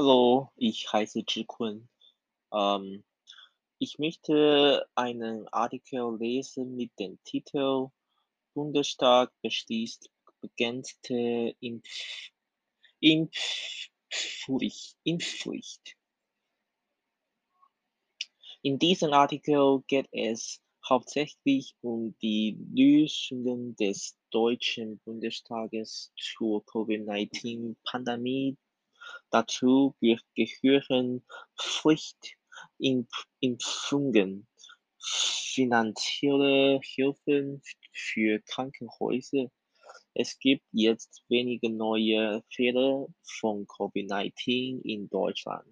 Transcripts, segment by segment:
Hallo, ich heiße Zhikun. Ähm, ich möchte einen Artikel lesen mit dem Titel Bundestag beschließt begrenzte Impf Impfpflicht Impfpflicht. In diesem Artikel geht es hauptsächlich um die Lösungen des Deutschen Bundestages zur Covid-19-Pandemie. Dazu gehören Pflichtimpfungen, finanzielle Hilfen für Krankenhäuser. Es gibt jetzt wenige neue Fälle von Covid-19 in Deutschland.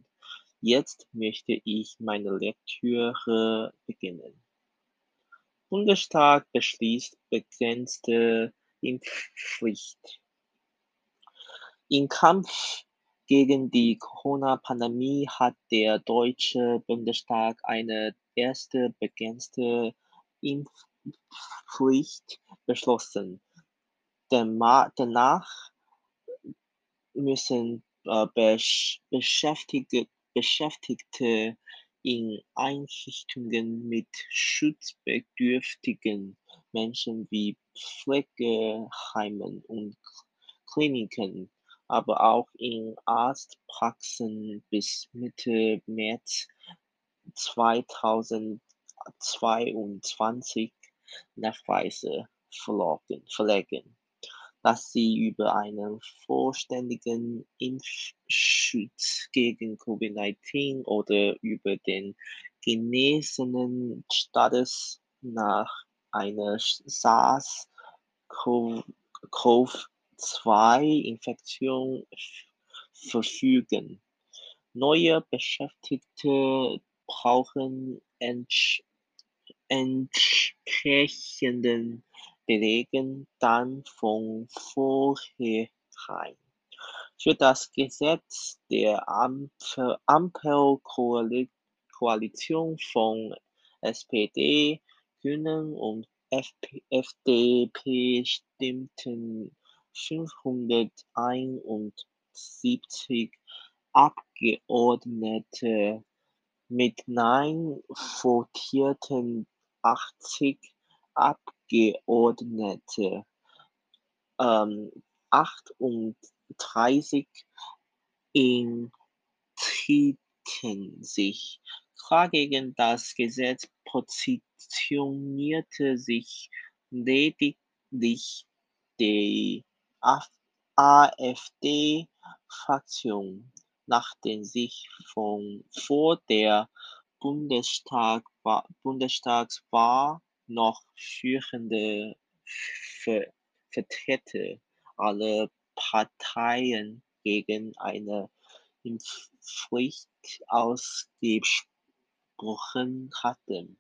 Jetzt möchte ich meine Lektüre beginnen. Bundestag beschließt begrenzte Impfpflicht. Im Kampf gegen die Corona-Pandemie hat der Deutsche Bundestag eine erste begrenzte Impfpflicht beschlossen. Danach müssen äh, Beschäftigte in Einrichtungen mit schutzbedürftigen Menschen wie Pflegeheimen und Kliniken, aber auch in Arztpraxen bis Mitte März 2022 Nachweise verlegen dass sie über einen vollständigen Impfschutz gegen Covid-19 oder über den genesenen Status nach einer SARS-CoV-2-Infektion verfügen. Neue Beschäftigte brauchen entsprechenden belegen dann von vornherein. Für das Gesetz der Ampelkoalition von SPD, Grünen und FDP stimmten 571 Abgeordnete mit Nein votierten 80 Abgeordnete ähm, 38 entschieden sich. Klar gegen das Gesetz positionierte sich lediglich die AfD-Fraktion, nachdem sich von vor der Bundestag, Bundestagswahl noch führende Vertreter aller Parteien gegen eine Impfpflicht ausgesprochen hatten.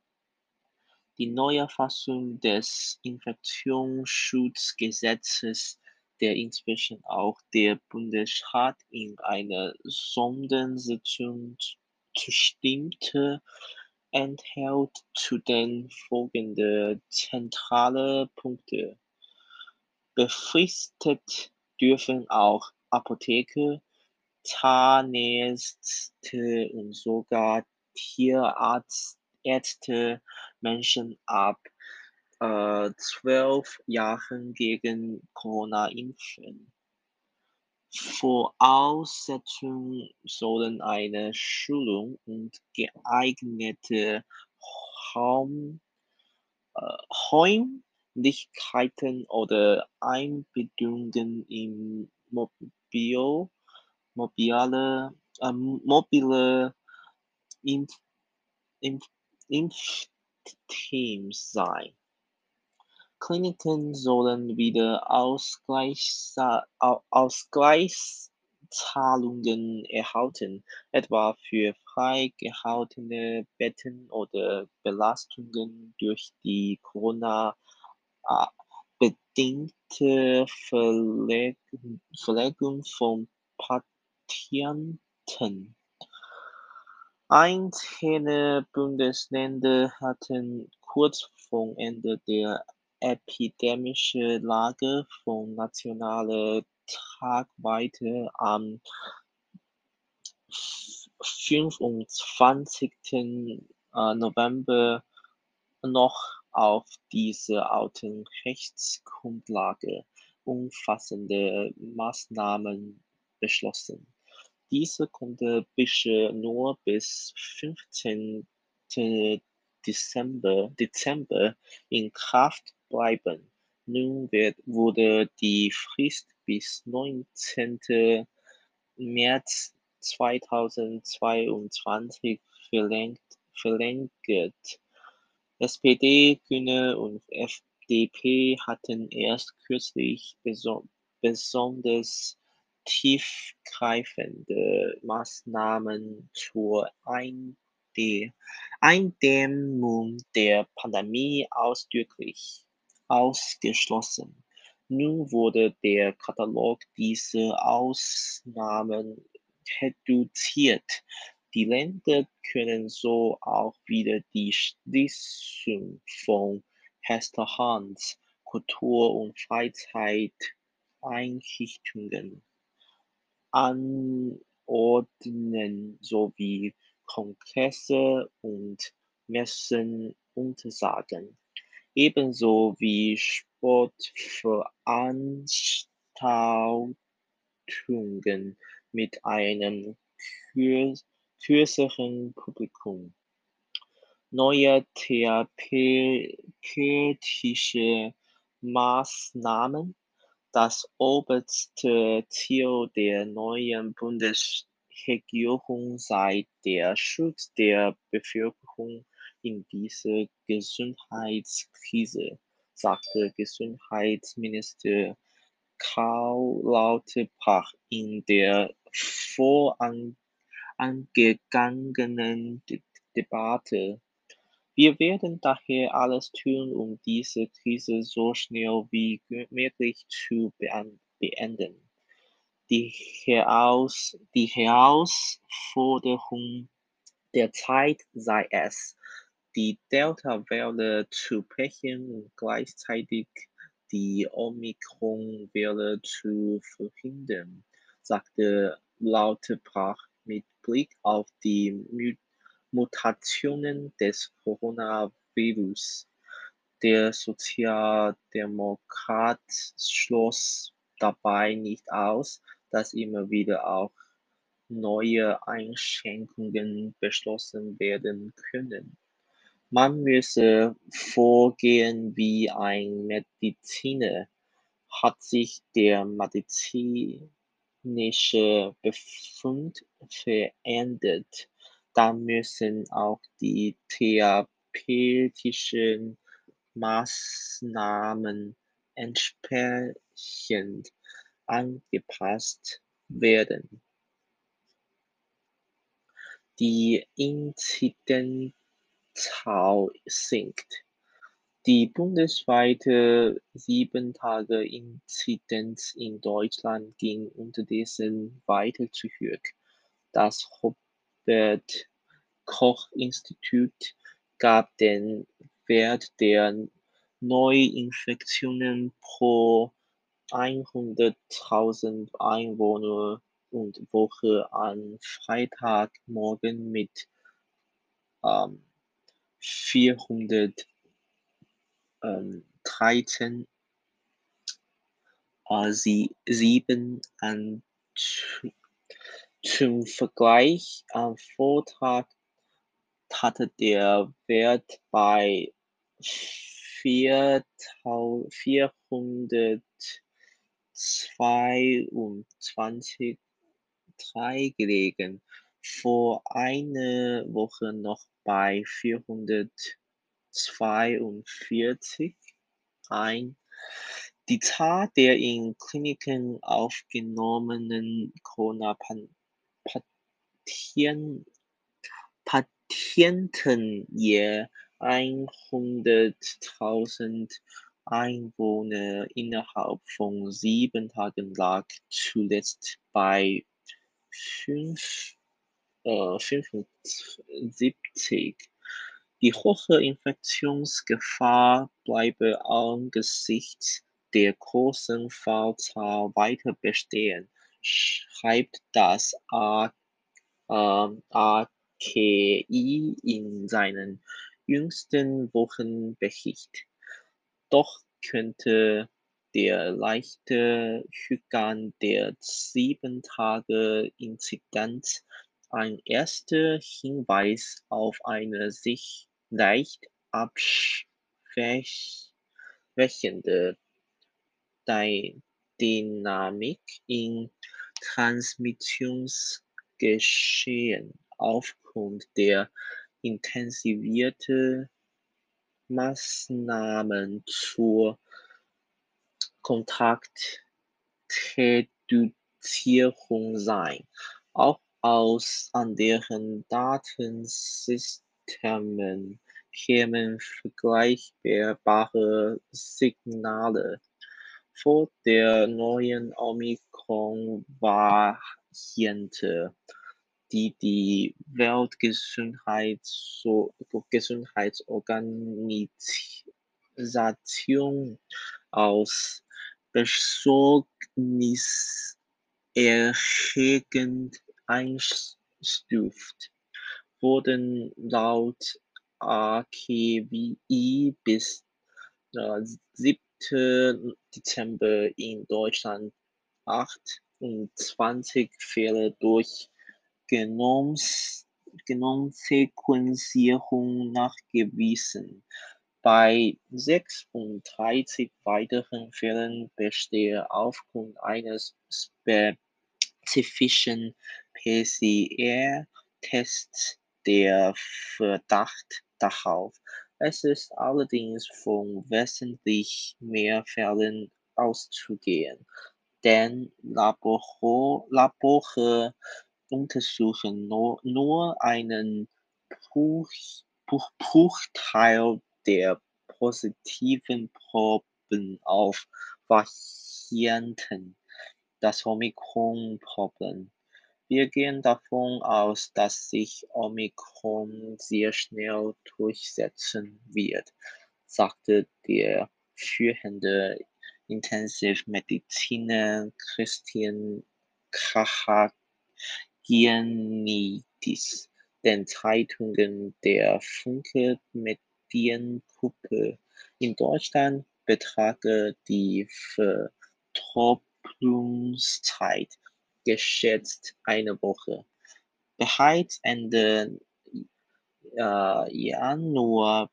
Die neue Fassung des Infektionsschutzgesetzes, der inzwischen auch der Bundesrat in einer Sondersitzung zustimmte, enthält zudem folgende zentrale Punkte: Befristet dürfen auch Apotheker, Zahnärzte und sogar Tierärzte Menschen ab äh, zwölf Jahren gegen Corona impfen. Voraussetzungen sollen eine Schulung und geeignete Raum, äh, Räumlichkeiten oder Einbindungen in mobil, mobile, äh, mobile Impf, Impf, Impfteams sein. Kliniken sollen wieder Ausgleichszahlungen erhalten, etwa für frei gehaltene Betten oder Belastungen durch die Corona-bedingte Verlegung von Patienten. Einzelne Bundesländer hatten kurz vor Ende der epidemische Lage von nationaler Tragweite am fünfundzwanzigten November noch auf dieser alten Rechtsgrundlage umfassende Maßnahmen beschlossen. Diese konnte bisher nur bis 15. Dezember, Dezember in Kraft bleiben. Nun wird, wurde die Frist bis 19. März 2022 verlängert. verlängert. SPD, Grüne und FDP hatten erst kürzlich besonders tiefgreifende Maßnahmen zur Eindämmung der Pandemie ausdrücklich ausgeschlossen. Nun wurde der Katalog dieser Ausnahmen reduziert. Die Länder können so auch wieder die Schließung von Restaurants, Kultur- und Freizeiteinrichtungen anordnen sowie Kongresse und Messen untersagen, ebenso wie Sportveranstaltungen mit einem kürzeren Publikum. Neue therapeutische Maßnahmen das oberste Ziel der neuen Bundesregierung sei der Schutz der Bevölkerung in dieser Gesundheitskrise, sagte Gesundheitsminister Karl Lauterbach in der vorangegangenen Debatte. Wir werden daher alles tun, um diese Krise so schnell wie möglich zu beenden. Die, Heraus die Herausforderung der Zeit sei es, die Delta-Welle zu brechen und gleichzeitig die Omikron-Welle zu verhindern, sagte Lauterbach mit Blick auf die Mutationen des Coronavirus. Der Sozialdemokrat schloss dabei nicht aus, dass immer wieder auch neue Einschränkungen beschlossen werden können. Man müsse vorgehen wie ein Mediziner. Hat sich der medizinische Befund verändert, dann müssen auch die therapeutischen Maßnahmen entsprechend angepasst werden. Die Inzidenzzahl sinkt. Die bundesweite Sieben-Tage-Inzidenz in Deutschland ging unterdessen weiter zurück. Das Robert-Koch-Institut gab den Wert der Neuinfektionen pro 100.000 Einwohner und Woche am Freitagmorgen mit ähm, 413 äh, sieben an. Zum Vergleich, am Vortag hatte der Wert bei 422,3 gelegen, vor einer Woche noch bei 442 ein. Die Zahl der in Kliniken aufgenommenen Corona-Patienten je 100.000 Einwohner innerhalb von sieben Tagen lag zuletzt bei fünf, äh, 75. Die hohe Infektionsgefahr bleibe angesichts der großen Fallzahl weiter bestehen, schreibt das ähm, RKI in seinem jüngsten Wochenbericht. Doch könnte der leichte Rückgang der 7-Tage-Inzidenz ein erster Hinweis auf eine sich leicht abschwächende Dynamik im Transmissionsgeschehen aufgrund der intensivierten Maßnahmen zur Kontaktreduzierung sein. Auch aus anderen Datensystemen kämen vergleichbare Signale. Vor der neuen Omikron-Variante, die die Weltgesundheitsorganisation als besorgniserregend einstuft, wurden laut RKI bis siebte Dezember in Deutschland achtundzwanzig Fälle durch Genomsequenzierung nachgewiesen. Bei sechsunddreißig weiteren Fällen bestehe aufgrund eines spezifischen PCR-Tests der Verdacht darauf. Es ist allerdings von wesentlich mehr Fällen auszugehen, denn Labore untersuchen nur einen Bruchteil der positiven Proben auf Varianten des Omikron-Problem. Wir gehen davon aus, dass sich Omikron sehr schnell durchsetzen wird, sagte der führende Intensivmediziner Christian Kachagianidis den Zeitungen der Funke Mediengruppe. In Deutschland betrage die Verdopplungszeit geschätzt eine Woche. Bereits Ende Januar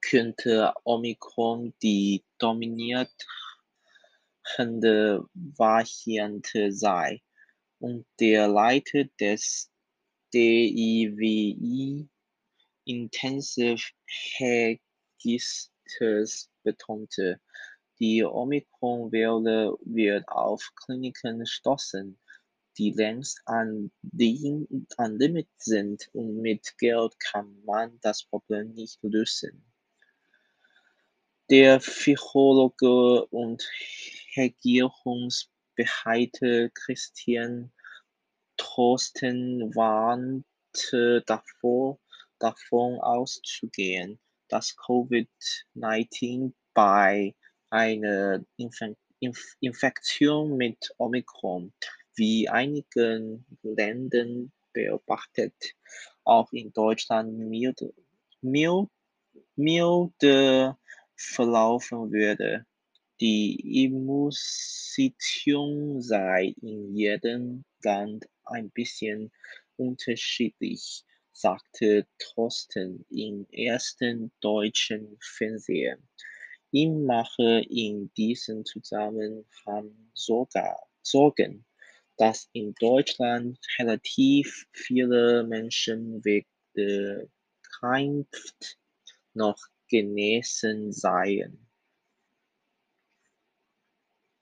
könnte Omikron die dominierende Variante sein, und der Leiter des DIWI Intensive Registers betonte, die Omikron-Welle wird auf Kliniken stoßen, die längst an Limit sind, und mit Geld kann man das Problem nicht lösen. Der Virologe und Regierungsbeamte Christian Drosten warnte davor, davon auszugehen, dass Covid-19 bei einer Infektion mit Omikron, wie einige Länder beobachtet, auch in Deutschland milder verlaufen würde. Die Immunsituation sei in jedem Land ein bisschen unterschiedlich, sagte Drosten im ersten deutschen Fernsehen. Ihm mache in diesem Zusammenhang Sorgen, dass in Deutschland relativ viele Menschen wegen der Krankheit noch genesen seien.